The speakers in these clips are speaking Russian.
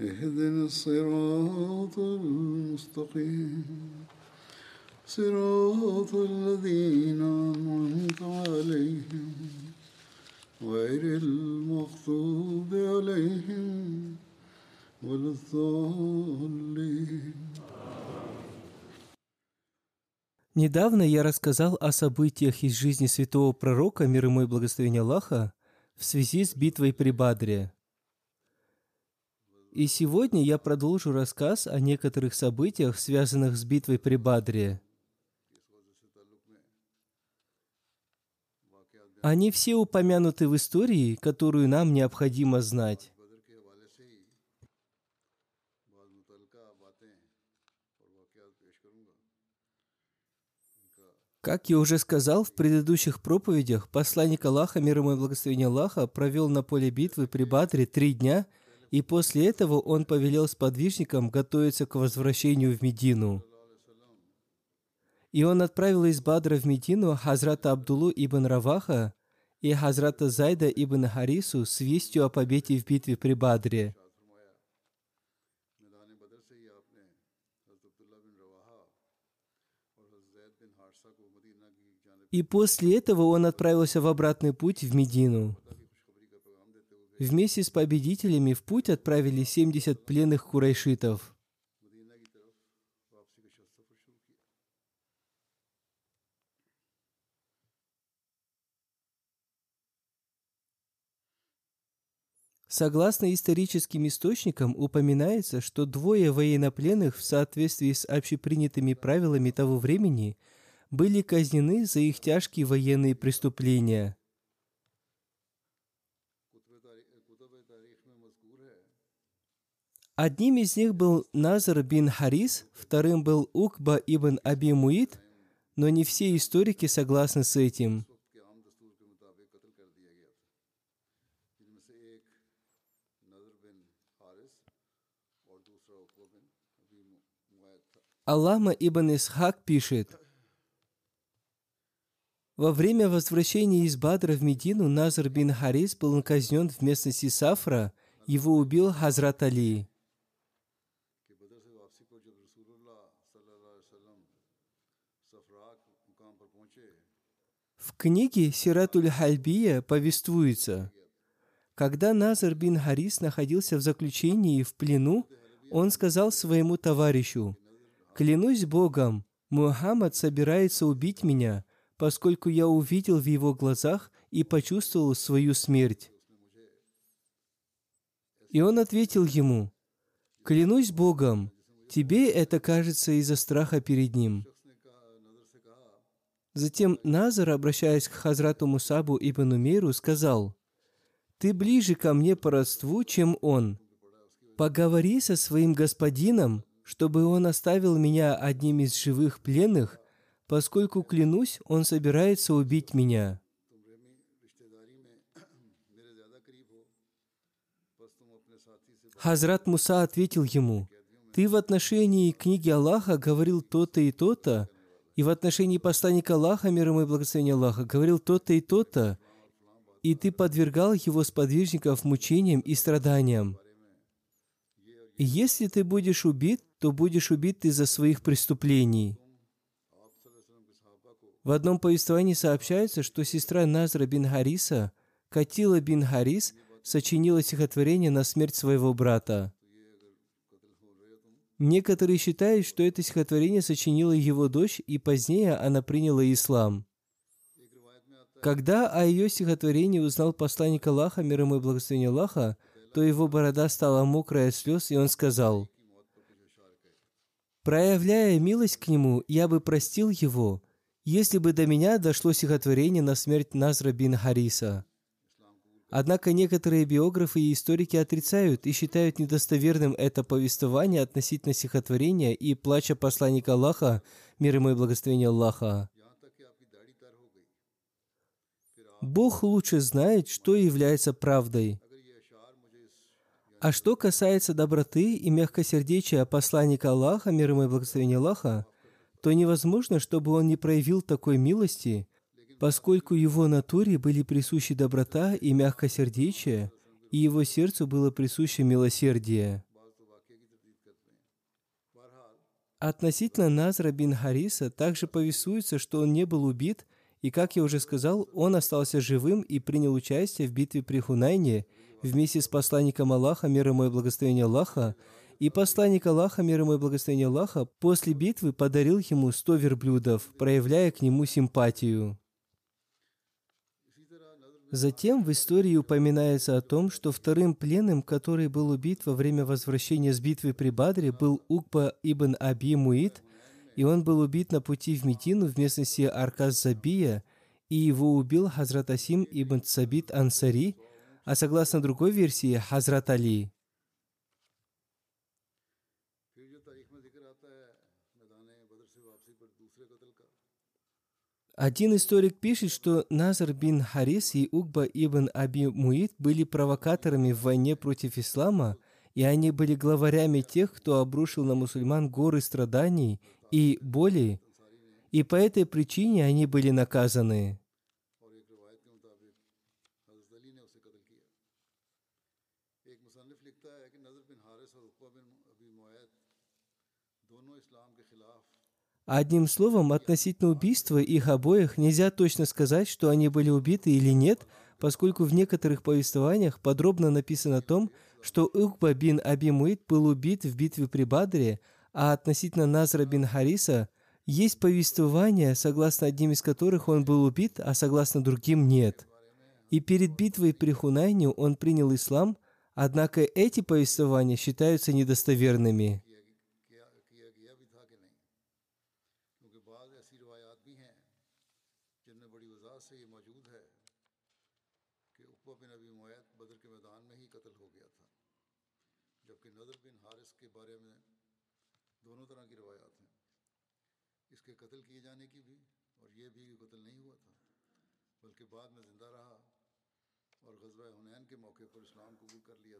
اهدنا الصراط المستقيم صراط الذين أنعمت عليهم غير المغضوب عليهم ولا الضالين Недавно я рассказал о событиях из жизни святого пророка, мир ему и благословения Аллаха, в связи с битвой при Бадре. и сегодня я продолжу рассказ о некоторых событиях, связанных с битвой при Бадре. Они все упомянуты в истории, которую нам необходимо знать. Как я уже сказал в предыдущих проповедях, посланник Аллаха, мир ему и благословение Аллаха, провел на поле битвы при Бадре три дня, и после этого он повелел сподвижникам готовиться к возвращению в Медину. И он отправил из Бадра в Медину Хазрата Абдулу ибн Раваха и Хазрата Зайда ибн Харису с вестью о победе в битве при Бадре. И после этого он отправился в обратный путь в Медину. Вместе с победителями в путь отправили 70 пленных курайшитов. Согласно историческим источникам, упоминается, что двое военнопленных в соответствии с общепринятыми правилами того времени были казнены за их тяжкие военные преступления. Одним из них был Назар бин Харис, вторым был Укба ибн Аби Муид, но не все историки согласны с этим. Аллама ибн Исхак пишет, во время возвращения из Бадра в Медину Назар бин Харис был казнен в местности Сафра, его убил Хазрат Али. В книге Сиратуль Хальбия повествуется, когда Назар бин Харис находился в заключении и в плену, он сказал своему товарищу, «Клянусь Богом, Мухаммад собирается убить меня, поскольку я увидел в его глазах и почувствовал свою смерть». И он ответил ему, «Клянусь Богом, тебе это кажется из-за страха перед ним». Затем Назар, обращаясь к Хазрату Мусабу ибн Умейру, сказал, «Ты ближе ко мне по родству, чем он. Поговори со своим господином, чтобы он оставил меня одним из живых пленных, поскольку, клянусь, он собирается убить меня». Хазрат Муса ответил ему, «Ты в отношении книги Аллаха говорил то-то и то-то, и в отношении посланника Аллаха, мир ему и благословения Аллаха, говорил то-то и то-то, и ты подвергал его сподвижников мучениям и страданиям. Если ты будешь убит, то будешь убит из-за своих преступлений. В одном повествовании сообщается, что сестра Назра бин Хариса, Катила бин Харис, сочинила стихотворение на смерть своего брата. Некоторые считают, что это стихотворение сочинила его дочь, и позднее она приняла ислам. Когда о ее стихотворении узнал посланник Аллаха, мир ему и благословение Аллаха, то его борода стала мокрая от слез, и он сказал, «Проявляя милость к нему, я бы простил его, если бы до меня дошло стихотворение на смерть Назра бин Хариса». Однако некоторые биографы и историки отрицают и считают недостоверным это повествование относительно стихотворения и плача посланника Аллаха, мир ему и благословение Аллаха. Бог лучше знает, что является правдой. А что касается доброты и мягкосердечия посланника Аллаха, мир ему и благословение Аллаха, то невозможно, чтобы он не проявил такой милости, поскольку его натуре были присущи доброта и мягкосердечие, и его сердцу было присуще милосердие. Относительно Назра бин Хариса также повествуется, что он не был убит, и, как я уже сказал, он остался живым и принял участие в битве при Хунайне вместе с посланником Аллаха, мир ему и благословение Аллаха, и посланник Аллаха, мир ему и благословение Аллаха, после битвы подарил ему сто верблюдов, проявляя к нему симпатию. Затем в истории упоминается о том, что вторым пленным, который был убит во время возвращения с битвы при Бадре, был Укба ибн Аби Муид, и он был убит на пути в Медину в местности Арказ-Забия, и его убил Хазрат Асим ибн Сабит Ансари, а согласно другой версии Хазрат Али. Один историк пишет, что Назар бин Харис и Угба ибн Аби Муид были провокаторами в войне против ислама, и они были главарями тех, кто обрушил на мусульман горы страданий и боли, и по этой причине они были наказаны. Одним словом, относительно убийства их обоих нельзя точно сказать, что они были убиты или нет, поскольку в некоторых повествованиях подробно написано о том, что Укба бин Аби Муид был убит в битве при Бадре, а относительно Назра бин Хариса есть повествования, согласно одним из которых он был убит, а согласно другим нет. И перед битвой при Хунайне он принял ислам, однако эти повествования считаются недостоверными.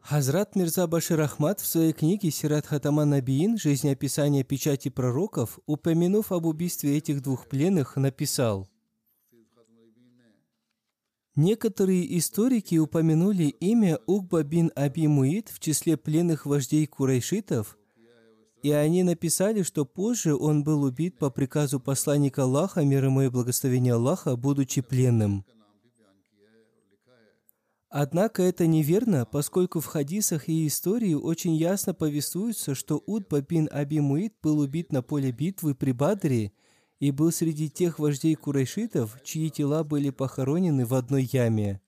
Хазрат Мирза Башир Ахмад в своей книге «Сират Хатама Набиин. Жизнеописание печати пророков», упомянув об убийстве этих двух пленных, написал. Некоторые историки упомянули имя Угба бин Аби Муид в числе пленных вождей курайшитов, и они написали, что позже он был убит по приказу посланника Аллаха, мир ему и благословения Аллаха, будучи пленным – Однако это неверно, поскольку в хадисах и истории очень ясно повествуется, что Удба бин Аби Муид был убит на поле битвы при Бадре и был среди тех вождей курайшитов, чьи тела были похоронены в одной яме.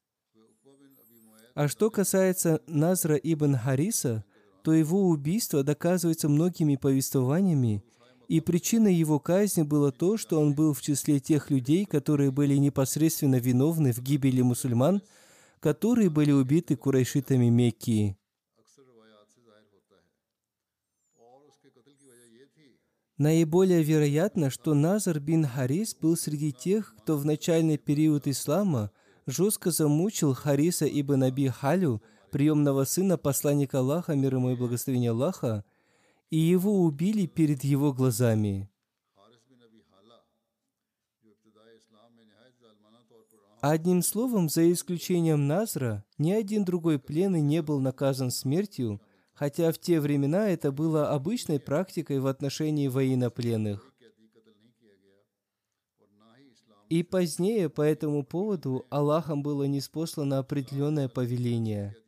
А что касается Назра ибн Хариса, то его убийство доказывается многими повествованиями, и причиной его казни было то, что он был в числе тех людей, которые были непосредственно виновны в гибели мусульман – которые были убиты курайшитами Мекки. Наиболее вероятно, что Назар бин Харис был среди тех, кто в начальный период ислама жестко замучил Хариса ибн Аби Халю, приемного сына посланника Аллаха, мир ему и благословения Аллаха, и его убили перед его глазами. Одним словом, за исключением Назра, ни один другой пленный не был наказан смертью, хотя в те времена это было обычной практикой в отношении военнопленных. И позднее по этому поводу Аллахом было неспослано определенное повеление –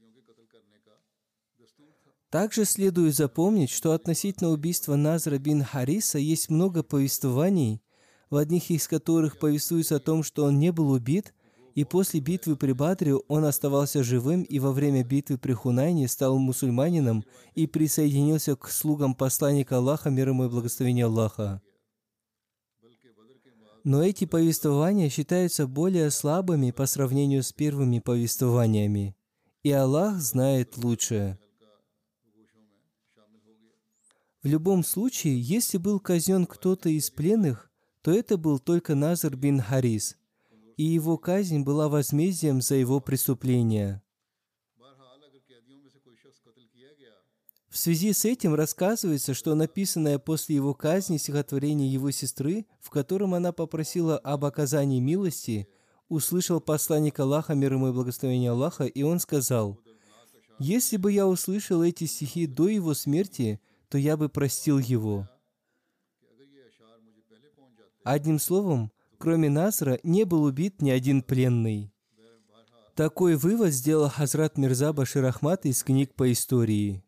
Также следует запомнить, что относительно убийства Назра бин Хариса есть много повествований, в одних из которых повествуется о том, что он не был убит, и после битвы при Бадре он оставался живым и во время битвы при Хунайне стал мусульманином и присоединился к слугам посланника Аллаха, мир ему и благословение Аллаха. Но эти повествования считаются более слабыми по сравнению с первыми повествованиями. И Аллах знает лучше. В любом случае, если был казнен кто-то из пленных, то это был только Назар бин Харис – и его казнь была возмездием за его преступление. В связи с этим рассказывается, что написанное после его казни стихотворение его сестры, в котором она попросила об оказании милости, услышал посланник Аллаха, мир ему и благословение Аллаха, и он сказал, «Если бы я услышал эти стихи до его смерти, то я бы простил его». Одним словом, Кроме Насра не был убит ни один пленный. Такой вывод сделал Хазрат Мирза Башир Ахмад из книг по истории.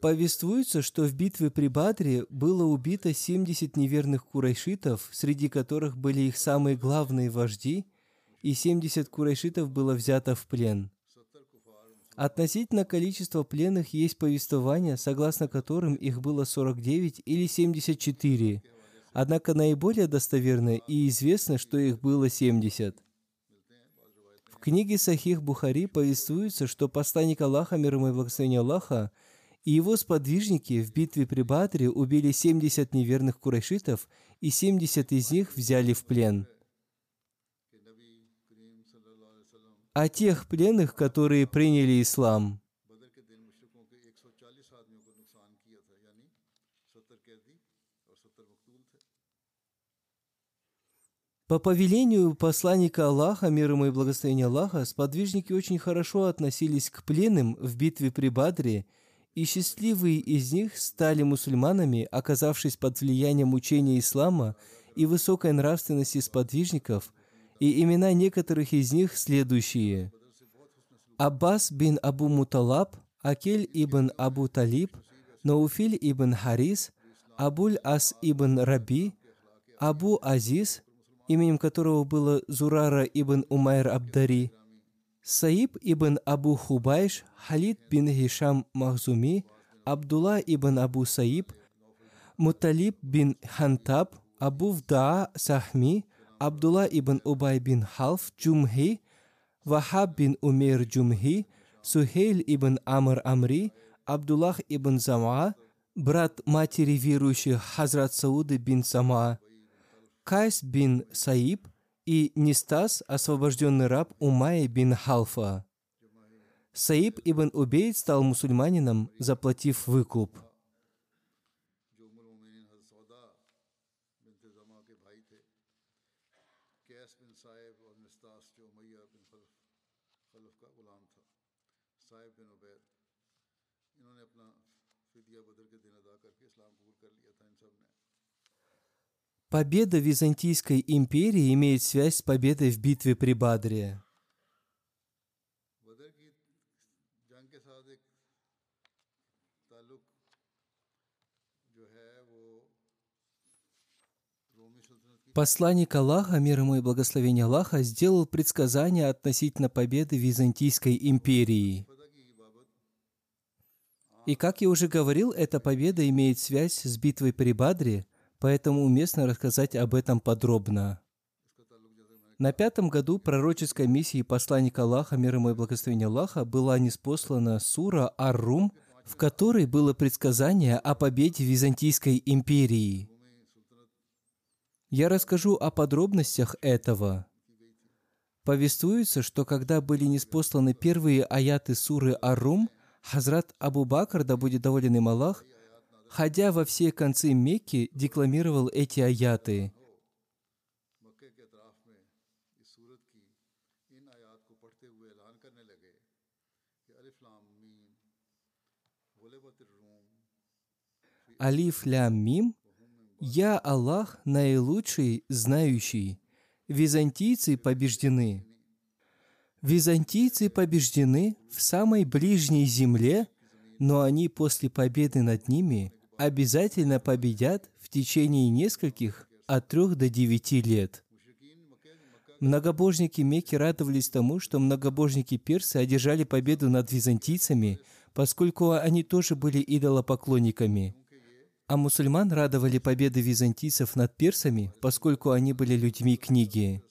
Повествуется, что в битве при Бадре было убито 70 неверных курайшитов, среди которых были их самые главные вожди, и 70 курайшитов было взято в плен – Относительно количества пленных есть повествования, согласно которым их было 49 или 74. Однако наиболее достоверно и известно, что их было 70. В книге Сахих Бухари повествуется, что посланник Аллаха, мир ему и благословение Аллаха, и его сподвижники в битве при Бадре убили 70 неверных курайшитов, и 70 из них взяли в плен – о тех пленных, которые приняли ислам. По повелению посланника Аллаха, мир ему и благословения Аллаха, сподвижники очень хорошо относились к пленным в битве при Бадре, и счастливые из них стали мусульманами, оказавшись под влиянием учения ислама и высокой нравственности сподвижников – и имена некоторых из них следующие. Аббас бин Абу Муталаб, Акель ибн Абу Талиб, Науфиль ибн Харис, Абуль Ас ибн Раби, Абу Азиз, именем которого было Зурара ибн Умайр Абдари, Саиб ибн Абу Хубайш, Халид бин Хишам Махзуми, Абдулла ибн Абу Саиб, Муталиб бин Хантаб, Абу Вдаа Сахми, Абдулла ибн Убай бин Халф Джумхи, Вахаб бин Умейр Джумхи, Сухейль ибн Амр Амри, Абдуллах ибн Зама, брат матери верующих Хазрат Сауды бин Сама, Кайс бин Саиб и Нистас, освобожденный раб Умай бин Халфа. Саиб ибн Убейд стал мусульманином, заплатив выкуп – Победа Византийской империи имеет связь с победой в битве при Бадре. Посланник Аллаха, мир ему и благословение Аллаха, сделал предсказание относительно победы Византийской империи. И как я уже говорил, эта победа имеет связь с битвой при Бадре – поэтому уместно рассказать об этом подробно. На пятом году пророческой миссии посланника Аллаха, мир ему и благословения Аллаха, была неспослана сура Ар-Рум, в которой было предсказание о победе Византийской империи. Я расскажу о подробностях этого. Повествуется, что когда были неспосланы первые аяты суры Ар-Рум, Хазрат Абу Бакр, да будет доволен им Аллах, ходя во все концы Мекки, декламировал эти аяты. Алиф лям мим, я Аллах наилучший, знающий. Византийцы побеждены. Византийцы побеждены в самой ближней земле, но они после победы над ними обязательно победят в течение нескольких от трех до девяти лет. Многобожники Мекки радовались тому, что многобожники персы одержали победу над византийцами, поскольку они тоже были идолопоклонниками. А мусульман радовали победы византийцев над персами, поскольку они были людьми книги.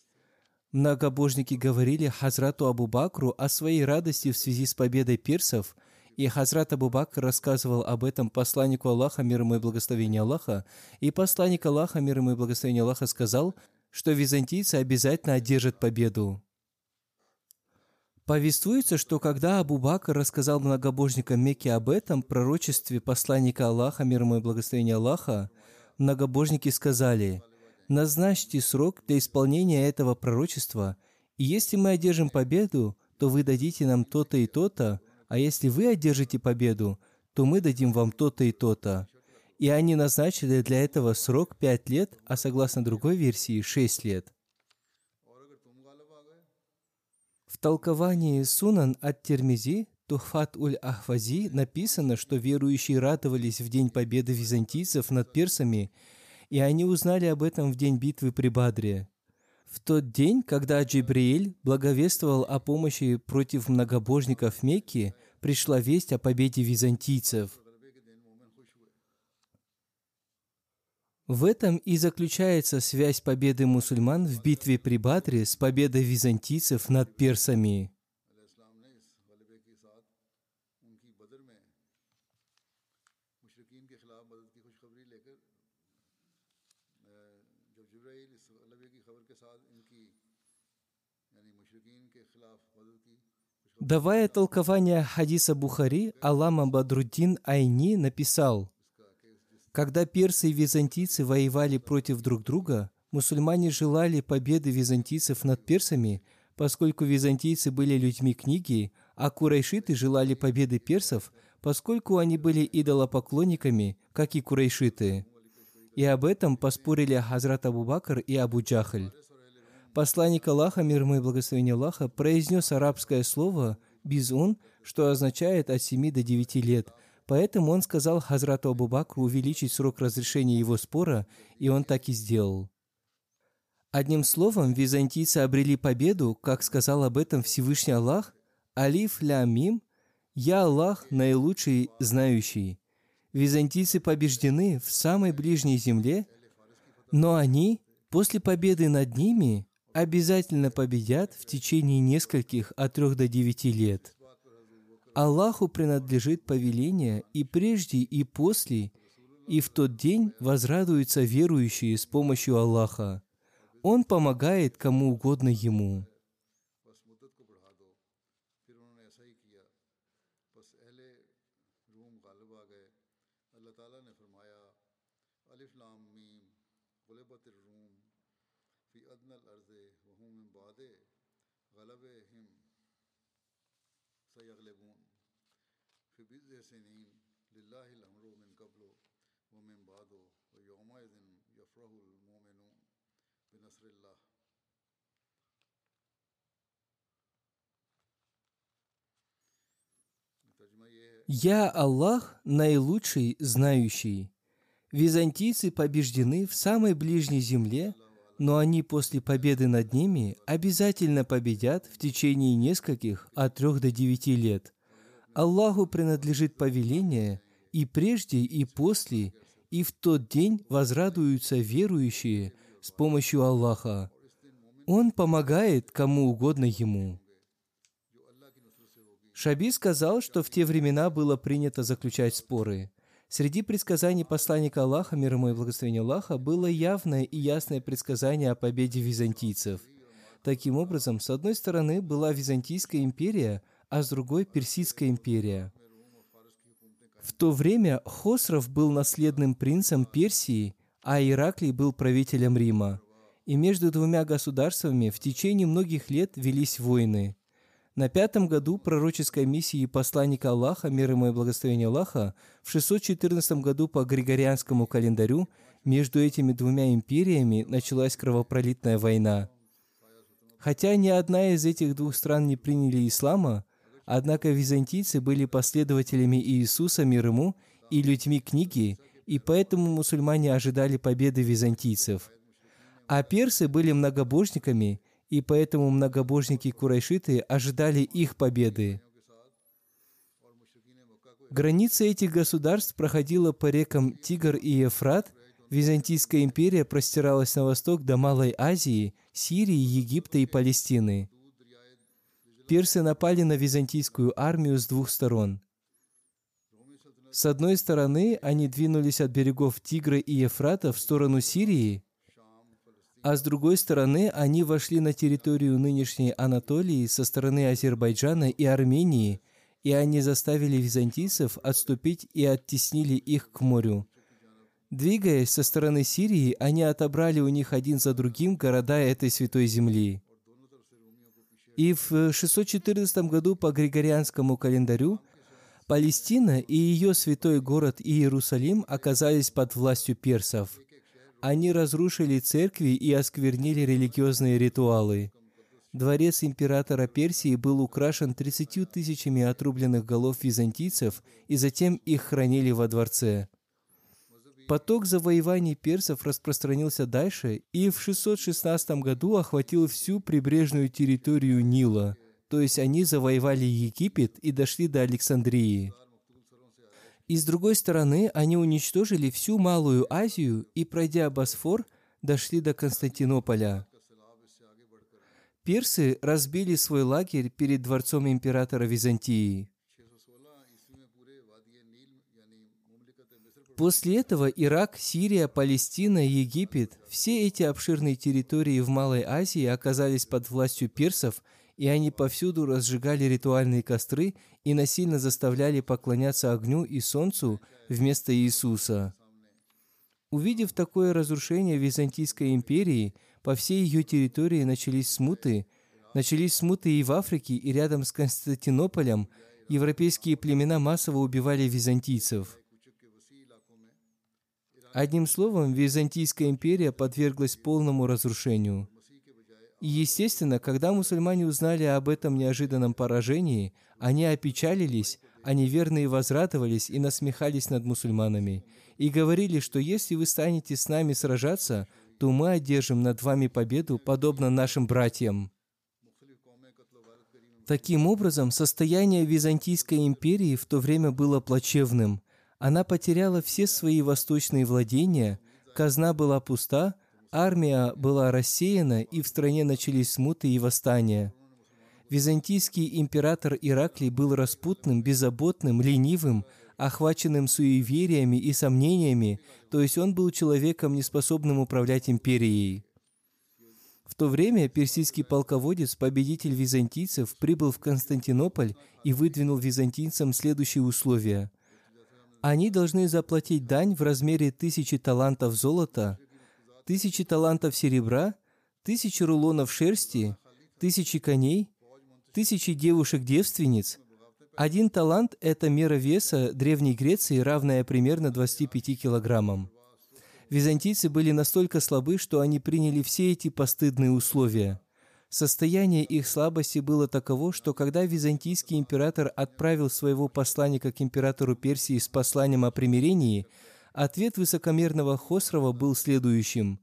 Многобожники говорили Хазрату Абу Бакру о своей радости в связи с победой персов, и Хазрат Абу Бакр рассказывал об этом посланнику Аллаха, мир ему и благословение Аллаха, и посланник Аллаха, мир ему и благословение Аллаха, сказал, что византийцы обязательно одержат победу. Повествуется, что когда Абу Бакр рассказал многобожникам Мекки об этом пророчестве посланника Аллаха, мир ему и благословение Аллаха, многобожники сказали, «Назначьте срок для исполнения этого пророчества, и если мы одержим победу, то вы дадите нам то-то и то-то, а если вы одержите победу, то мы дадим вам то-то и то-то». И они назначили для этого срок пять лет, а согласно другой версии – шесть лет. В толковании Сунан от Термизи Тухфат уль-Ахвази написано, что верующие радовались в день победы византийцев над персами, и они узнали об этом в день битвы при Бадре. В тот день, когда Джибриэль благовествовал о помощи против многобожников Мекки, пришла весть о победе византийцев. В этом и заключается связь победы мусульман в битве при Бадре с победой византийцев над персами. Давая толкование хадиса Бухари, Алама Бадруддин Айни написал, когда персы и византийцы воевали против друг друга, мусульмане желали победы византийцев над персами, поскольку византийцы были людьми книги, а курайшиты желали победы персов, поскольку они были идолопоклонниками, как и курайшиты. И об этом поспорили Хазрат Абу Бакр и Абу Джахаль. Посланник Аллаха, мир ему и благословение Аллаха, произнес арабское слово «бизун», что означает от 7 до 9 лет – Поэтому он сказал Хазрату Абу Бакру увеличить срок разрешения его спора, и он так и сделал. Одним словом, византийцы обрели победу, как сказал об этом Всевышний Аллах, «Алиф ля мим, я Аллах, наилучший знающий». Византийцы побеждены в самой ближней земле, но они, после победы над ними, обязательно победят в течение нескольких от трех до девяти лет – Аллаху принадлежит повеление и прежде, и после, и в тот день возрадуются верующие с помощью Аллаха. Он помогает кому угодно Ему. «Я Аллах, наилучший знающий». Византийцы побеждены в самой ближней земле, но они после победы над ними обязательно победят в течение нескольких от трех до девяти лет. Аллаху принадлежит повеление и прежде, и после, и в тот день возрадуются верующие с помощью Аллаха. Он помогает кому угодно Ему. Шаби сказал, что в те времена было принято заключать споры. Среди предсказаний посланника Аллаха, мир ему и благословения Аллаха, было явное и ясное предсказание о победе византийцев. Таким образом, с одной стороны была Византийская империя, а с другой – Персидская империя. В то время Хосров был наследным принцем Персии, а Ираклий был правителем Рима. И между двумя государствами в течение многих лет велись войны – на пятом году пророческой миссии посланника Аллаха, мир ему и благословение Аллаха, в 614 году по Григорианскому календарю между этими двумя империями началась кровопролитная война. Хотя ни одна из этих двух стран не приняли ислама, однако византийцы были последователями Иисуса, мир ему, и людьми книги, и поэтому мусульмане ожидали победы византийцев. А персы были многобожниками, и поэтому многобожники-курайшиты ожидали их победы. Граница этих государств проходила по рекам Тигр и Ефрат. Византийская империя простиралась на восток до Малой Азии, Сирии, Египта и Палестины. Персы напали на византийскую армию с двух сторон. С одной стороны, они двинулись от берегов Тигра и Ефрата в сторону Сирии, а с другой стороны, они вошли на территорию нынешней Анатолии со стороны Азербайджана и Армении – и они заставили византийцев отступить и оттеснили их к морю. Двигаясь со стороны Сирии, они отобрали у них один за другим города этой святой земли. И в 614 году по Григорианскому календарю Палестина и ее святой город Иерусалим оказались под властью персов. Они разрушили церкви и осквернили религиозные ритуалы. Дворец императора Персии был украшен 30 тысячами отрубленных голов византийцев, и затем их хранили во дворце. Поток завоеваний персов распространился дальше и в 616 году охватил всю прибрежную территорию Нила, то есть они завоевали Египет и дошли до Александрии. И с другой стороны, они уничтожили всю Малую Азию и, пройдя Босфор, дошли до Константинополя – Персы разбили свой лагерь перед дворцом императора Византии. После этого Ирак, Сирия, Палестина, Египет, все эти обширные территории в Малой Азии оказались под властью персов, и они повсюду разжигали ритуальные костры и насильно заставляли поклоняться огню и солнцу вместо Иисуса. Увидев такое разрушение Византийской империи – по всей ее территории начались смуты. Начались смуты и в Африке, и рядом с Константинополем европейские племена массово убивали византийцев. Одним словом, Византийская империя подверглась полному разрушению. И, естественно, когда мусульмане узнали об этом неожиданном поражении, они опечалились, а неверные возрадовались и насмехались над мусульманами, и говорили, что если вы станете с нами сражаться, то мы одержим над вами победу, подобно нашим братьям. Таким образом, состояние Византийской империи в то время было плачевным. Она потеряла все свои восточные владения, казна была пуста, армия была рассеяна, и в стране начались смуты и восстания. Византийский император Ираклий был распутным, беззаботным, ленивым, охваченным суевериями и сомнениями, то есть он был человеком, неспособным управлять империей. В то время персидский полководец, победитель византийцев, прибыл в Константинополь и выдвинул византийцам следующие условия. Они должны заплатить дань в размере тысячи талантов золота, тысячи талантов серебра, тысячи рулонов шерсти, тысячи коней, тысячи девушек-девственниц, один талант – это мера веса Древней Греции, равная примерно 25 килограммам. Византийцы были настолько слабы, что они приняли все эти постыдные условия. Состояние их слабости было таково, что когда византийский император отправил своего посланника к императору Персии с посланием о примирении, ответ высокомерного Хосрова был следующим.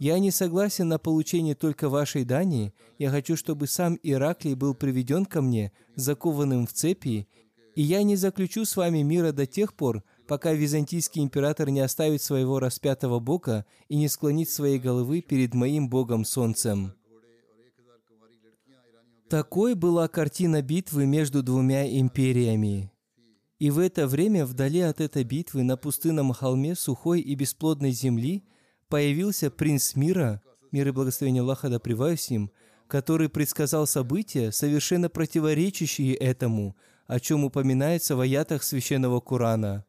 Я не согласен на получение только вашей дани. Я хочу, чтобы сам Ираклий был приведен ко мне, закованным в цепи, и я не заключу с вами мира до тех пор, пока византийский император не оставит своего распятого бога и не склонит своей головы перед моим богом Солнцем». Такой была картина битвы между двумя империями. И в это время, вдали от этой битвы, на пустынном холме сухой и бесплодной земли – появился принц мира, мир и благословение Аллаха да с ним, который предсказал события, совершенно противоречащие этому, о чем упоминается в аятах священного Корана.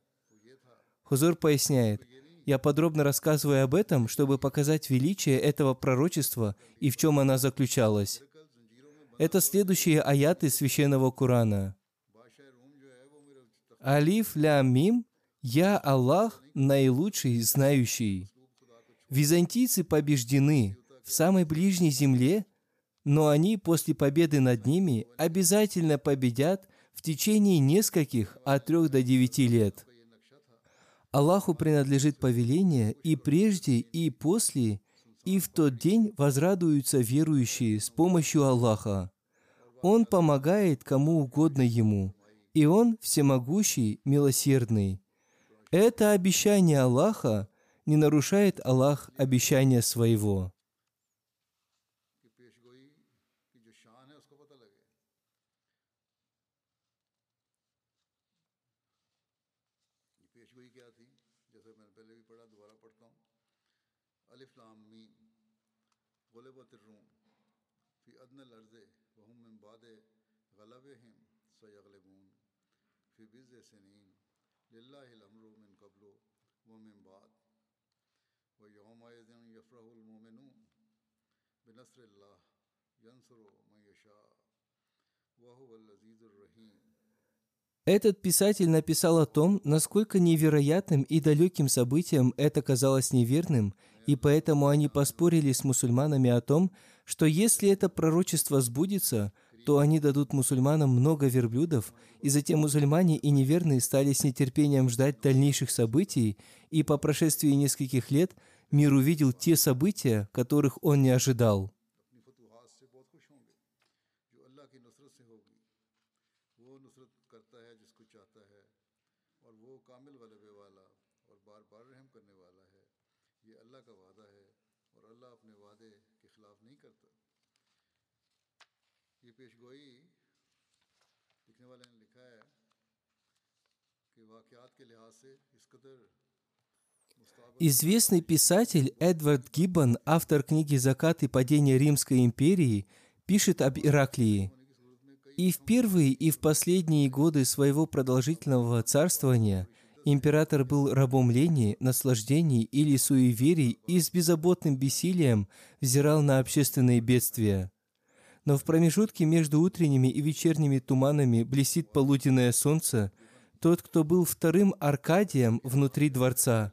Хузур поясняет, я подробно рассказываю об этом, чтобы показать величие этого пророчества и в чем она заключалась. Это следующие аяты священного Корана. Алиф ля мим, я Аллах, наилучший, знающий. Византийцы побеждены в самой ближней земле, но они после победы над ними обязательно победят в течение нескольких от трех до девяти лет. Аллаху принадлежит повеление и прежде, и после, и в тот день возрадуются верующие с помощью Аллаха. Он помогает кому угодно Ему, и Он всемогущий, милосердный. Это обещание Аллаха не нарушает Аллах обещания своего. Этот писатель написал о том, насколько невероятным и далеким событием это казалось неверным, и поэтому они поспорили с мусульманами о том, что если это пророчество сбудется, то они дадут мусульманам много верблюдов, и затем мусульмане и неверные стали с нетерпением ждать дальнейших событий, и по прошествии нескольких лет мир увидел те события, которых он не ожидал. Известный писатель Эдвард Гиббон, автор книги «Закат и падение Римской империи», пишет об Ираклии. И в первые, и в последние годы своего продолжительного царствования император был рабом лени, наслаждений или суеверий и с беззаботным бессилием взирал на общественные бедствия. Но в промежутке между утренними и вечерними туманами блестит полуденное солнце, тот, кто был вторым Аркадием внутри дворца,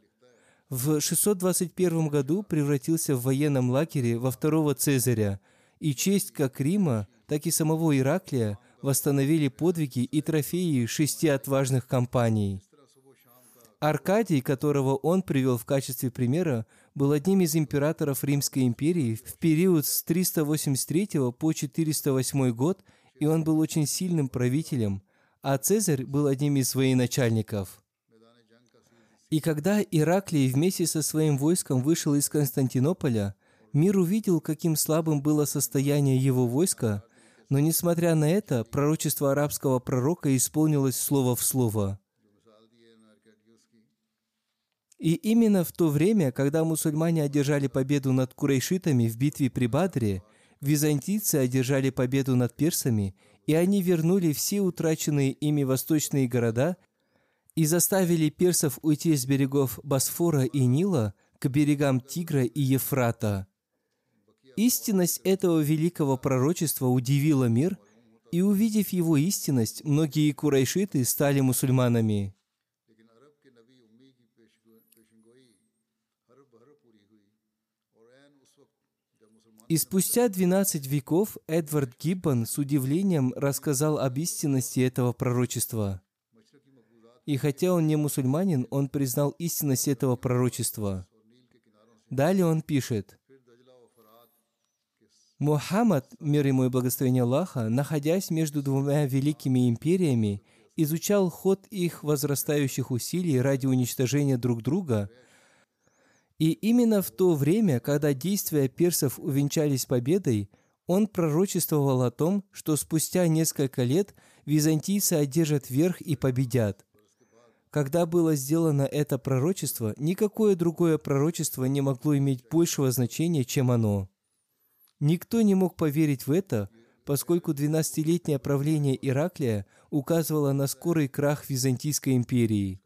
в 621 году превратился в военном лагере во второго Цезаря, и честь как Рима, так и самого Ираклия восстановили подвиги и трофеи шести отважных компаний. Аркадий, которого он привел в качестве примера, был одним из императоров Римской империи в период с 383 по 408 год, и он был очень сильным правителем, а Цезарь был одним из военачальников. И когда Ираклий вместе со своим войском вышел из Константинополя, мир увидел, каким слабым было состояние его войска, но несмотря на это, пророчество арабского пророка исполнилось слово в слово. И именно в то время, когда мусульмане одержали победу над курайшитами в битве при Бадре, византийцы одержали победу над персами, и они вернули все утраченные ими восточные города и заставили персов уйти с берегов Босфора и Нила к берегам Тигра и Ефрата. Истинность этого великого пророчества удивила мир, и увидев его истинность, многие курайшиты стали мусульманами. И спустя 12 веков Эдвард Гиббон с удивлением рассказал об истинности этого пророчества. И хотя он не мусульманин, он признал истинность этого пророчества. Далее он пишет, Мухаммад, мир ему и благословение Аллаха, находясь между двумя великими империями, изучал ход их возрастающих усилий ради уничтожения друг друга, и именно в то время, когда действия персов увенчались победой, он пророчествовал о том, что спустя несколько лет византийцы одержат верх и победят. Когда было сделано это пророчество, никакое другое пророчество не могло иметь большего значения, чем оно. Никто не мог поверить в это, поскольку 12-летнее правление Ираклия указывало на скорый крах Византийской империи.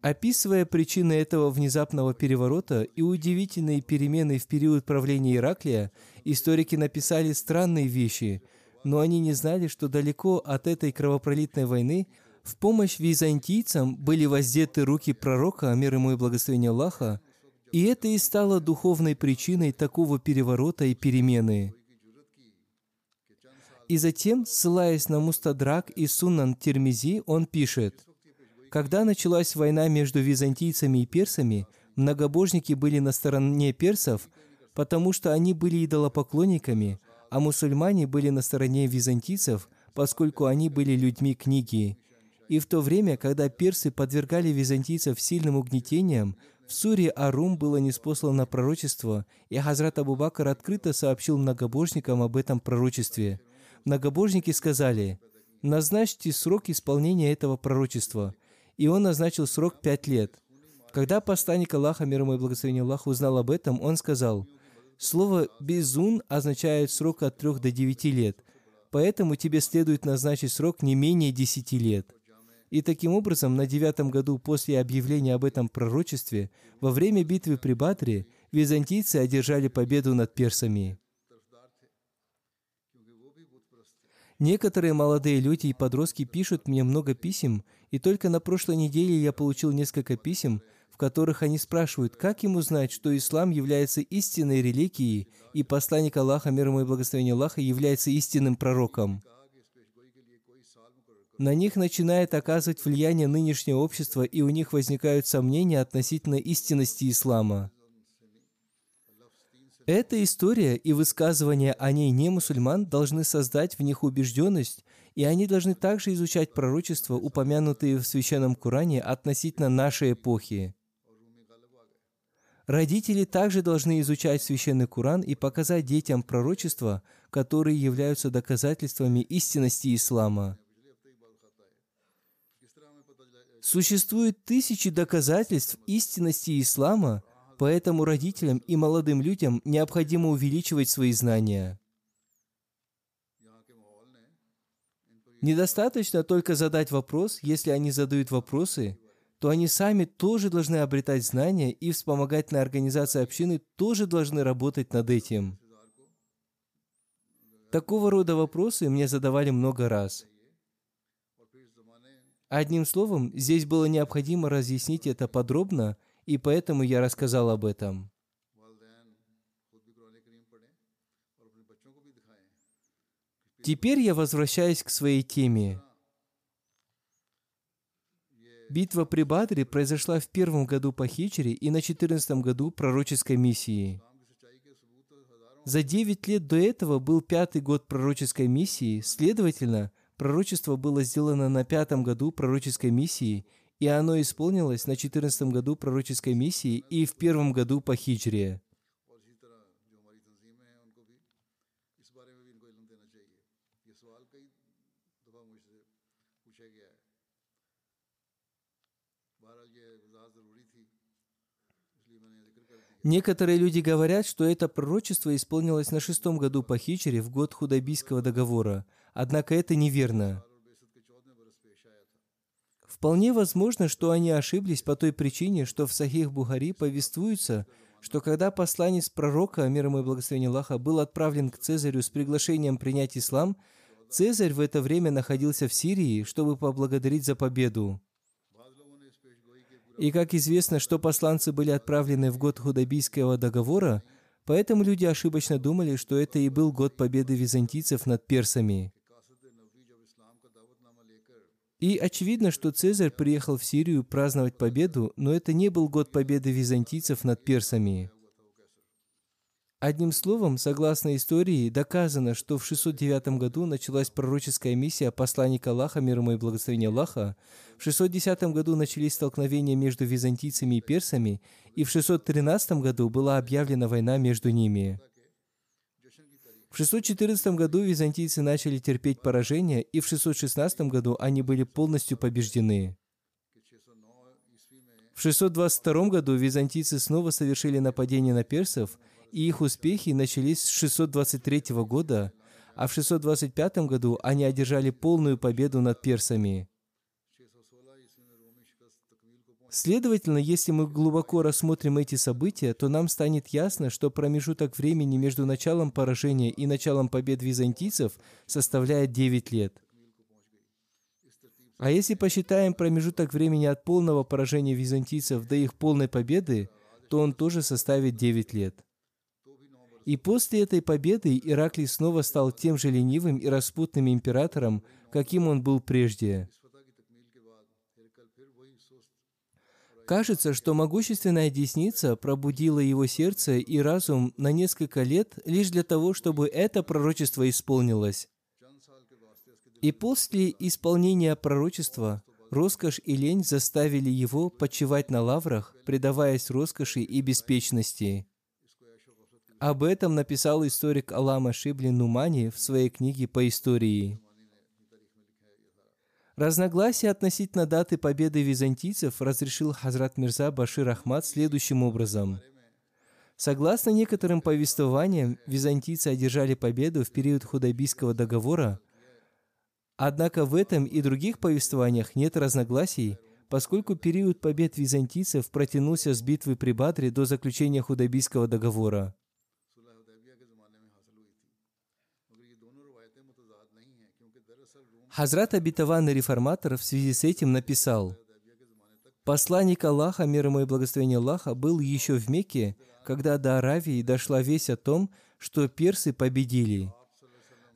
Описывая причины этого внезапного переворота и удивительные перемены в период правления Ираклия, историки написали странные вещи, но они не знали, что далеко от этой кровопролитной войны в помощь византийцам были воздеты руки пророка, мир ему и благословение Аллаха, И это и стало духовной причиной такого переворота и перемены. И затем, ссылаясь на Мустадрак и Суннан Термизи, он пишет, «Когда началась война между византийцами и персами, многобожники были на стороне персов, потому что они были идолопоклонниками, а мусульмане были на стороне византийцев, поскольку они были людьми книги. И в то время, когда персы подвергали византийцев сильным угнетениям, в суре Арум было неспослано пророчество, и Хазрат Абу Бакр открыто сообщил многобожникам об этом пророчестве. Многобожники сказали, «Назначьте срок исполнения этого пророчества». И он назначил срок пять лет. Когда посланник Аллаха, мир ему и благословение Аллаха, узнал об этом, он сказал, Слово «безун» означает срок от трех до девяти лет, поэтому тебе следует назначить срок не менее десяти лет. И таким образом, на девятом году после объявления об этом пророчестве, во время битвы при Батре, византийцы одержали победу над персами. Некоторые молодые люди и подростки пишут мне много писем, и только на прошлой неделе я получил несколько писем, которых они спрашивают, как ему знать, что ислам является истинной религией, и посланник Аллаха, мир ему и благословение Аллаха, является истинным пророком. На них начинает оказывать влияние нынешнее общество, и у них возникают сомнения относительно истинности ислама. Эта история и высказывания о ней не мусульман должны создать в них убежденность, и они должны также изучать пророчества, упомянутые в Священном Коране относительно нашей эпохи. Родители также должны изучать священный Куран и показать детям пророчества, которые являются доказательствами истинности ислама. Существует тысячи доказательств истинности ислама, поэтому родителям и молодым людям необходимо увеличивать свои знания. Недостаточно только задать вопрос, если они задают вопросы, то они сами тоже должны обретать знания, и вспомогательные организации общины тоже должны работать над этим. Такого рода вопросы мне задавали много раз. Одним словом, здесь было необходимо разъяснить это подробно, и поэтому я рассказал об этом. Теперь я возвращаюсь к своей теме. Битва при Бадре произошла в первом году по хичере и на четырнадцатом году пророческой миссии. За девять лет до этого был пятый год пророческой миссии, следовательно, пророчество было сделано на пятом году пророческой миссии, и оно исполнилось на четырнадцатом году пророческой миссии и в первом году по хиджре. Некоторые люди говорят, что это пророчество исполнилось на шестом году по хичере в год Худайбийского договора. Однако это неверно. Вполне возможно, что они ошиблись по той причине, что в Сахих Бухари повествуется, что когда посланец пророка, мир ему и благословение Аллаха, был отправлен к Цезарю с приглашением принять ислам, Цезарь в это время находился в Сирии, чтобы поблагодарить за победу. И как известно, что посланцы были отправлены в год Худайбийского договора, поэтому люди ошибочно думали, что это и был год победы византийцев над персами. И очевидно, что Цезарь приехал в Сирию праздновать победу, но это не был год победы византийцев над персами. Одним словом, согласно истории, доказано, что в 609 году началась пророческая миссия посланника Аллаха, мир ему и благословения Аллаха, в 610 году начались столкновения между византийцами и персами, и в 613 году была объявлена война между ними. В 614 году византийцы начали терпеть поражение, и в 616 году они были полностью побеждены. В 622 году византийцы снова совершили нападение на персов, и их успехи начались с 623 года, а в 625 году они одержали полную победу над персами. Следовательно, если мы глубоко рассмотрим эти события, то нам станет ясно, что промежуток времени между началом поражения и началом побед византийцев составляет 9 лет. А если посчитаем промежуток времени от полного поражения византийцев до их полной победы, то он тоже составит 9 лет. И после этой победы Ираклий снова стал тем же ленивым и распутным императором, каким он был прежде. Кажется, что могущественная десница пробудила его сердце и разум на несколько лет лишь для того, чтобы это пророчество исполнилось. И после исполнения пророчества роскошь и лень заставили его почивать на лаврах, предаваясь роскоши и беспечности. Об этом написал историк Алама Шибли Нумани в своей книге по истории. Разногласия относительно даты победы византийцев разрешил Хазрат Мирза Башир Ахмад следующим образом. Согласно некоторым повествованиям, византийцы одержали победу в период Худайбийского договора, однако в этом и других повествованиях нет разногласий, поскольку период побед византийцев протянулся с битвы при Бадре до заключения Худайбийского договора. Хазрат обетованный реформатор в связи с этим написал, «Посланник Аллаха, мир ему и благословение Аллаха, был еще в Мекке, когда до Аравии дошла весть о том, что персы победили.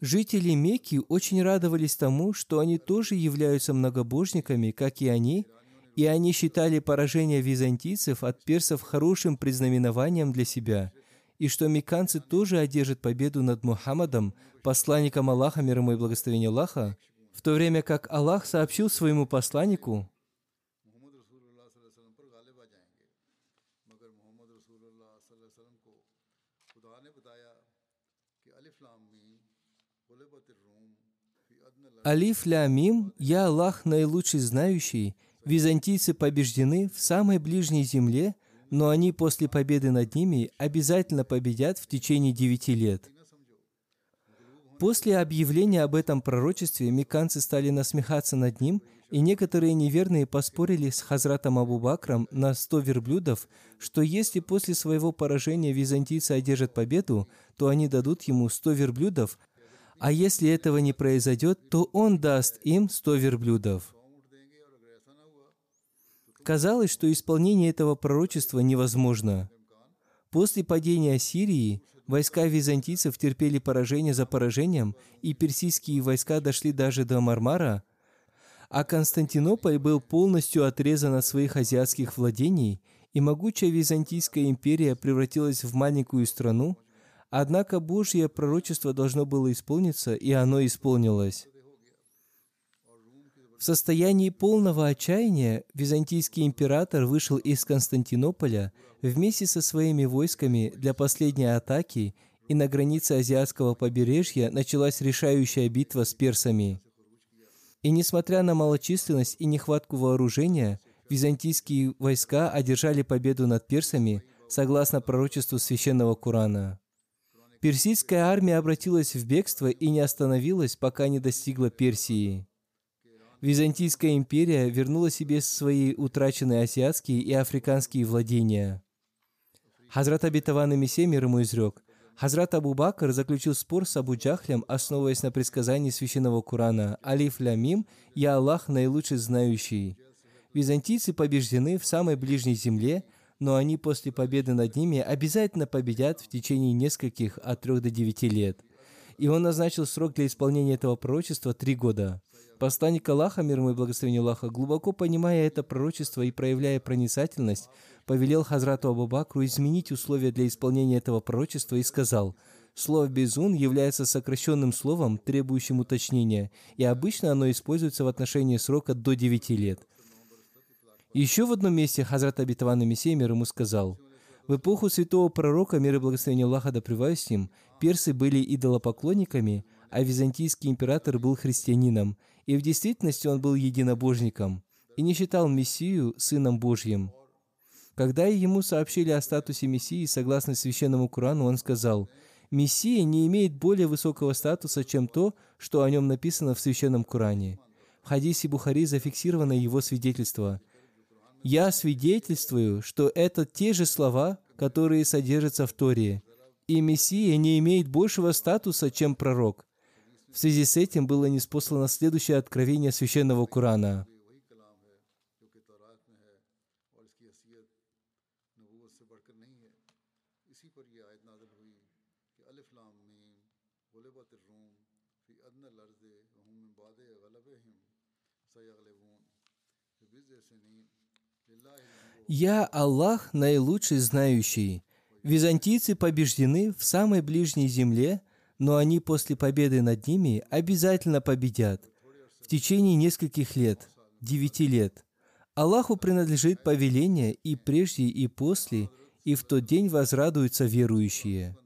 Жители Мекки очень радовались тому, что они тоже являются многобожниками, как и они, и они считали поражение византийцев от персов хорошим предзнаменованием для себя, и что мекканцы тоже одержат победу над Мухаммадом, посланником Аллаха, мир ему и благословение Аллаха, в то время как Аллах сообщил своему посланнику, Алиф ля мим, я Аллах наилучший знающий, византийцы побеждены в самой ближней земле, но они после победы над ними обязательно победят в течение девяти лет. После объявления об этом пророчестве меканцы стали насмехаться над ним, и некоторые неверные поспорили с Хазратом Абу Бакром на сто верблюдов, что если после своего поражения византийцы одержат победу, то они дадут ему сто верблюдов, а если этого не произойдет, то он даст им сто верблюдов. Казалось, что исполнение этого пророчества невозможно. После падения Сирии Войска византийцев терпели поражение за поражением, и персидские войска дошли даже до Мармара, а Константинополь был полностью отрезан от своих азиатских владений, и могучая Византийская империя превратилась в маленькую страну, однако Божье пророчество должно было исполниться, и оно исполнилось. В состоянии полного отчаяния византийский император вышел из Константинополя вместе со своими войсками для последней атаки, и на границе азиатского побережья началась решающая битва с персами. И несмотря на малочисленность и нехватку вооружения, византийские войска одержали победу над персами согласно пророчеству священного Корана. Персидская армия обратилась в бегство и не остановилась, пока не достигла Персии. Византийская империя вернула себе свои утраченные азиатские и африканские владения. Хазрат обетованный Мессия мир ему изрек, Хазрат Абу Бакр заключил спор с Абу Джахлем, основываясь на предсказании священного Корана «Алиф ля мим, я Аллах наилучший знающий». Византийцы побеждены в самой ближней земле, но они после победы над ними обязательно победят в течение нескольких от трех до девяти лет. И он назначил срок для исполнения этого пророчества три года. Посланник Аллаха, мир ему и благословение Аллаха, глубоко понимая это пророчество и проявляя проницательность, повелел Хазрату Абу Бакру изменить условия для исполнения этого пророчества и сказал, Слово «безун» является сокращенным словом, требующим уточнения, и обычно оно используется в отношении срока до 9 лет. Еще в одном месте Хазрат Абитаван Мессия мир ему сказал, в эпоху святого пророка, мир и благословение Аллаха да с ним, персы были идолопоклонниками, а византийский император был христианином, и в действительности он был единобожником и не считал Мессию Сыном Божьим. Когда ему сообщили о статусе Мессии, согласно Священному Корану, он сказал, «Мессия не имеет более высокого статуса, чем то, что о нем написано в Священном Коране». В хадисе Бухари зафиксировано его свидетельство. «Я свидетельствую, что это те же слова, которые содержатся в Торе, и Мессия не имеет большего статуса, чем пророк. В связи с этим было неспослано следующее откровение Священного Курана. «Я Аллах, наилучший знающий. Византийцы побеждены в самой ближней земле – но они после победы над ними обязательно победят в течение нескольких лет, девяти лет. Аллаху принадлежит повеление и прежде, и после, и в тот день возрадуются верующие.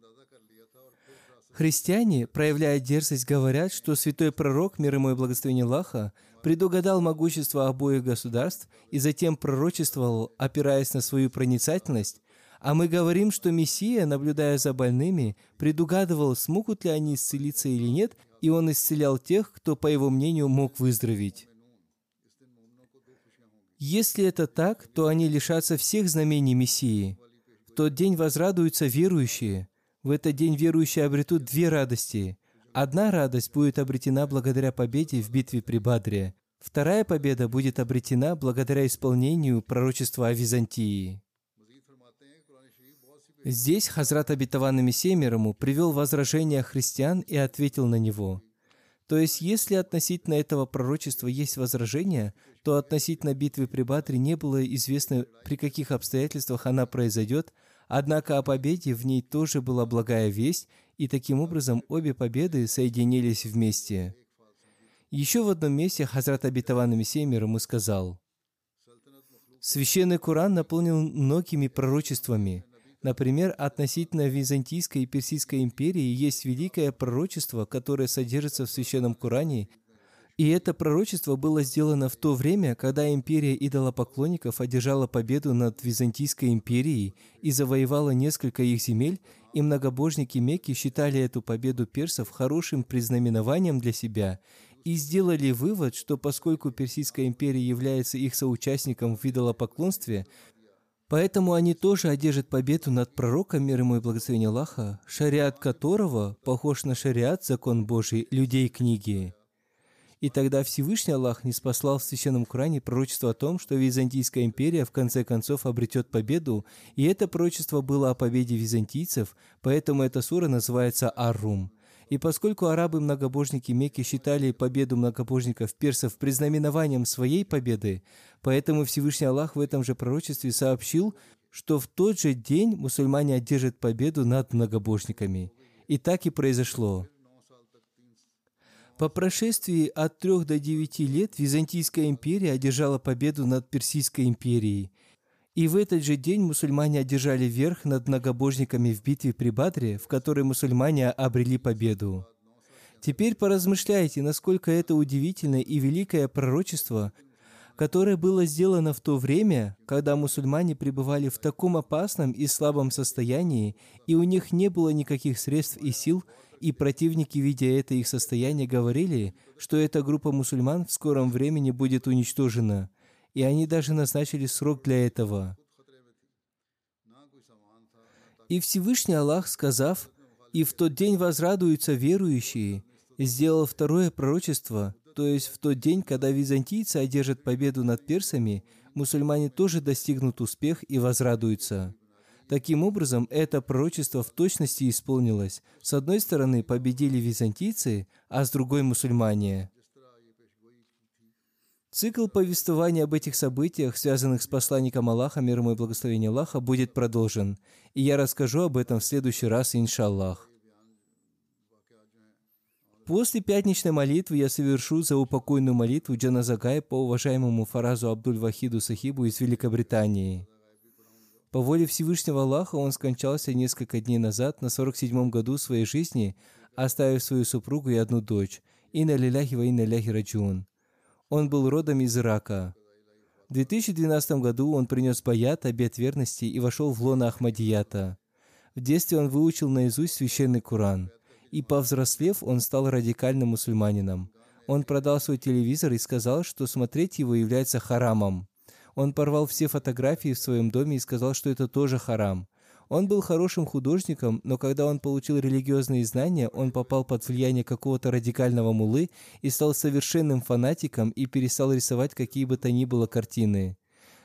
Христиане, проявляя дерзость, говорят, что святой пророк, мир ему и благословение Аллаха, предугадал могущество обоих государств и затем пророчествовал, опираясь на свою проницательность, а мы говорим, что Мессия, наблюдая за больными, предугадывал, смогут ли они исцелиться или нет, и он исцелял тех, кто, по его мнению, мог выздороветь. Если это так, то они лишатся всех знамений Мессии. В тот день возрадуются верующие. В этот день верующие обретут две радости. Одна радость будет обретена благодаря победе в битве при Бадре. Вторая победа будет обретена благодаря исполнению пророчества о Византии. Здесь Хазрат Абитаван Мессия привел возражение христиан и ответил на него. То есть, если относительно этого пророчества есть возражения, то относительно битвы при Батре не было известно, при каких обстоятельствах она произойдет, однако о победе в ней тоже была благая весть, и таким образом обе победы соединились вместе. Еще в одном месте Хазрат Абитаван Мессия ему сказал, Священный Коран наполнен многими пророчествами. Например, относительно Византийской и Персидской империи есть великое пророчество, которое содержится в Священном Коране, и это пророчество было сделано в то время, когда империя идолопоклонников одержала победу над Византийской империей и завоевала несколько их земель, и многобожники Мекки считали эту победу персов хорошим признаменованием для себя и сделали вывод, что поскольку Персидская империя является их соучастником в идолопоклонстве, поэтому они тоже одержат победу над пророком, мир ему и благословение Аллаха, шариат которого похож на шариат, закон Божий, людей книги. И тогда Всевышний Аллах не спаслал в Священном Коране пророчество о том, что Византийская империя в конце концов обретет победу, и это пророчество было о победе византийцев, поэтому эта сура называется Ар-Рум. И поскольку арабы-многобожники Мекки считали победу многобожников персов признаменованием своей победы, поэтому Всевышний Аллах в этом же пророчестве сообщил, что в тот же день мусульмане одержат победу над многобожниками. И так и произошло. По прошествии от трех до девяти лет Византийская империя одержала победу над Персидской империей. И в этот же день мусульмане одержали верх над многобожниками в битве при Бадре, в которой мусульмане обрели победу. Теперь поразмышляйте, насколько это удивительное и великое пророчество, которое было сделано в то время, когда мусульмане пребывали в таком опасном и слабом состоянии, и у них не было никаких средств и сил, и противники, видя это их состояние, говорили, что эта группа мусульман в скором времени будет уничтожена. И они даже назначили срок для этого. И Всевышний Аллах, сказав, «И в тот день возрадуются верующие», сделал второе пророчество, то есть в тот день, когда византийцы одержат победу над персами, мусульмане тоже достигнут успех и возрадуются. Таким образом, это пророчество в точности исполнилось. С одной стороны победили византийцы, а с другой мусульмане. Цикл повествования об этих событиях, связанных с посланником Аллаха, мир ему и благословение Аллаха, будет продолжен. И я расскажу об этом в следующий раз, иншаллах. После пятничной молитвы я совершу заупокойную молитву Джаназагай по уважаемому Фаразу Абдуль-Вахиду Сахибу из Великобритании. По воле Всевышнего Аллаха он скончался несколько дней назад, на 47-м году своей жизни, оставив свою супругу и одну дочь. Инна лиляхи ва инна ляхи раджун. Он был родом из Ирака. В 2012 году он принес баят, обет верности и вошел в лоно Ахмадията. В детстве он выучил наизусть священный Куран. И повзрослев, он стал радикальным мусульманином. Он продал свой телевизор и сказал, что смотреть его является харамом. Он порвал все фотографии в своем доме и сказал, что это тоже харам. Он был хорошим художником, но когда он получил религиозные знания, он попал под влияние какого-то радикального мулы и стал совершенным фанатиком и перестал рисовать какие бы то ни было картины.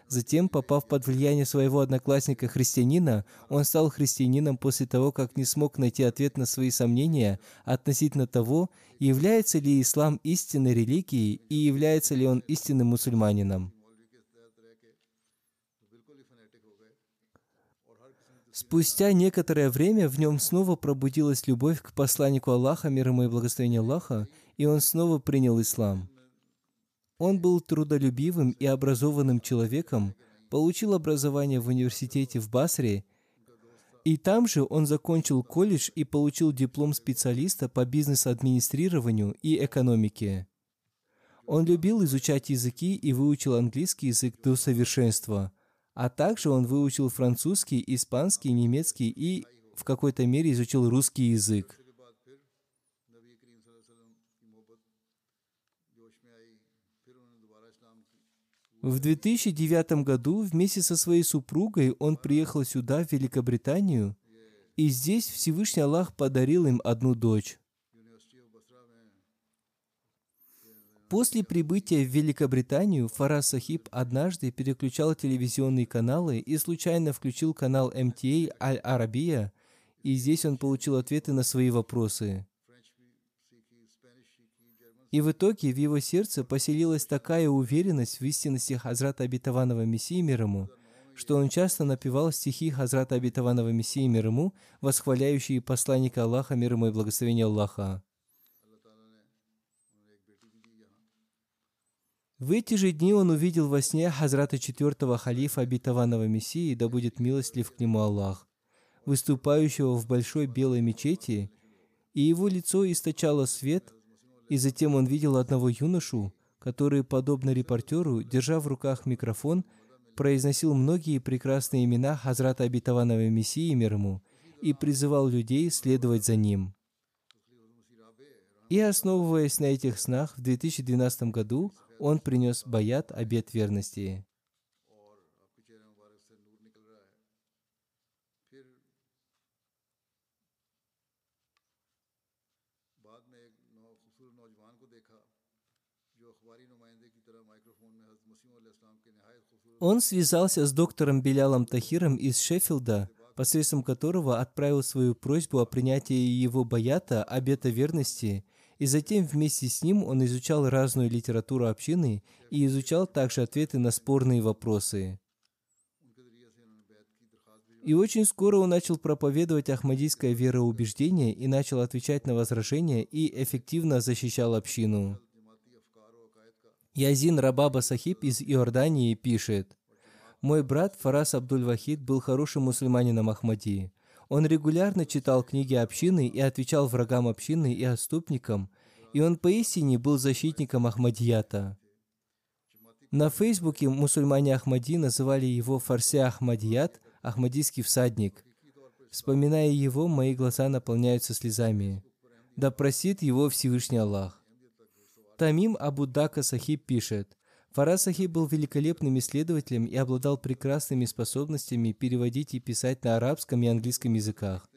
Затем, попав под влияние своего одноклассника-христианина, он стал христианином после того, как не смог найти ответ на свои сомнения относительно того, является ли ислам истинной религией и является ли он истинным мусульманином. Спустя некоторое время в нем снова пробудилась любовь к посланнику Аллаха, мир ему и благословение Аллаха, и он снова принял ислам. Он был трудолюбивым и образованным человеком, получил образование в университете в Басре, и там же он закончил колледж и получил диплом специалиста по бизнес-администрированию и экономике. Он любил изучать языки и выучил английский язык до совершенства, а также он выучил французский, испанский, немецкий и в какой-то мере изучил русский язык. В 2009 году вместе со своей супругой он приехал сюда, в Великобританию, и здесь Всевышний Аллах подарил им одну дочь. После прибытия в Великобританию Фарас Сахиб однажды переключал телевизионные каналы и случайно включил канал MTA Аль-Арабия, и здесь он получил ответы на свои вопросы. И в итоге в его сердце поселилась такая уверенность в истинности Хазрата Абитаванова Мессии мир ему, что он часто напевал стихи Хазрата Абитаванова Мессии мир ему, восхваляющие посланника Аллаха, мир ему и благословение Аллаха. В эти же дни он увидел во сне Хазрата четвертого халифа обетованного Мессии, да будет милостлив к нему Аллах, выступающего в большой белой мечети, и его лицо источало свет – и затем он видел одного юношу, который, подобно репортеру, держа в руках микрофон, произносил многие прекрасные имена Хазрата Обетованного Мессии мир ему и призывал людей следовать за ним. И основываясь на этих снах, в 2012 году он принес баят обет верности. Он связался с доктором Белялом Тахиром из Шеффилда, посредством которого отправил свою просьбу о принятии его баята, обета верности, и затем вместе с ним он изучал разную литературу общины и изучал также ответы на спорные вопросы. И очень скоро он начал проповедовать ахмадийское вероубеждение и начал отвечать на возражения и эффективно защищал общину. Язин Рабаба Сахиб из Иордании пишет, «Мой брат Фарас Абдуль-Вахид был хорошим мусульманином Ахмадии. Он регулярно читал книги общины и отвечал врагам общины и отступникам, и он поистине был защитником Ахмадията. На Фейсбуке мусульмане Ахмади называли его Фарся Ахмадият, Ахмадийский всадник. Вспоминая его, мои глаза наполняются слезами. Да просит его Всевышний Аллах. Тамим Абу Дака Сахиб пишет, Фарас Сахиб был великолепным исследователем и обладал прекрасными способностями переводить и писать на арабском и английском языках.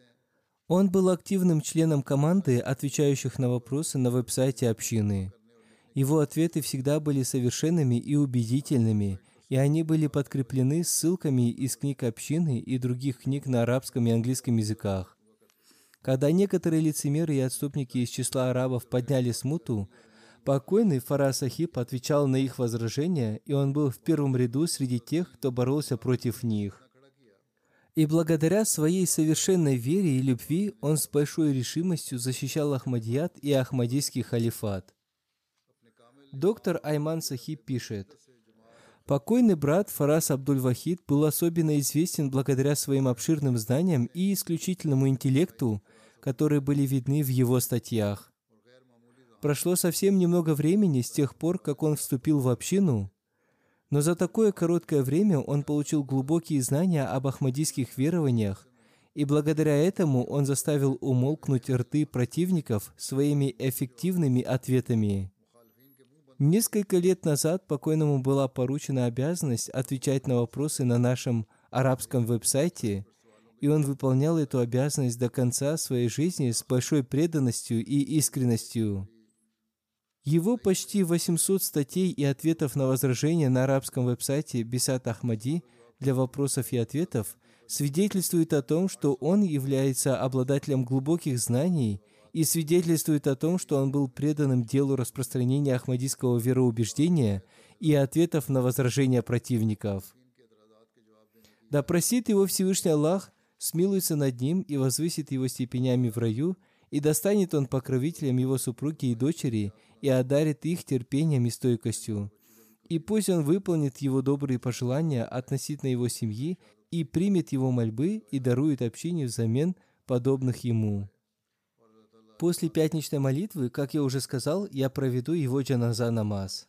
Он был активным членом команды, отвечающих на вопросы на веб-сайте общины. Его ответы всегда были совершенными и убедительными, и они были подкреплены ссылками из книг общины и других книг на арабском и английском языках. Когда некоторые лицемеры и отступники из числа арабов подняли смуту, Покойный Фарас Сахиб отвечал на их возражения, и он был в первом ряду среди тех, кто боролся против них. И благодаря своей совершенной вере и любви он с большой решимостью защищал Ахмадият и Ахмадийский халифат. Доктор Айман Сахиб пишет, Покойный брат Фарас Абдуль-Вахид был особенно известен благодаря своим обширным знаниям и исключительному интеллекту, которые были видны в его статьях. Прошло совсем немного времени с тех пор, как он вступил в общину, но за такое короткое время он получил глубокие знания об ахмадийских верованиях, и благодаря этому он заставил умолкнуть рты противников своими эффективными ответами. Несколько лет назад покойному была поручена обязанность отвечать на вопросы на нашем арабском веб-сайте, и он выполнял эту обязанность до конца своей жизни с большой преданностью и искренностью. Его почти 800 статей и ответов на возражения на арабском веб-сайте Бисат Ахмади для вопросов и ответов свидетельствует о том, что он является обладателем глубоких знаний и свидетельствует о том, что он был преданным делу распространения ахмадийского вероубеждения и ответов на возражения противников. Да просит его Всевышний Аллах, смилуется над ним и возвысит его степенями в раю, и достанет он покровителям его супруги и дочери, и одарит их терпением и стойкостью. И пусть он выполнит его добрые пожелания относительно его семьи и примет его мольбы и дарует общине взамен подобных ему. После пятничной молитвы, как я уже сказал, я проведу его джаназа намаз.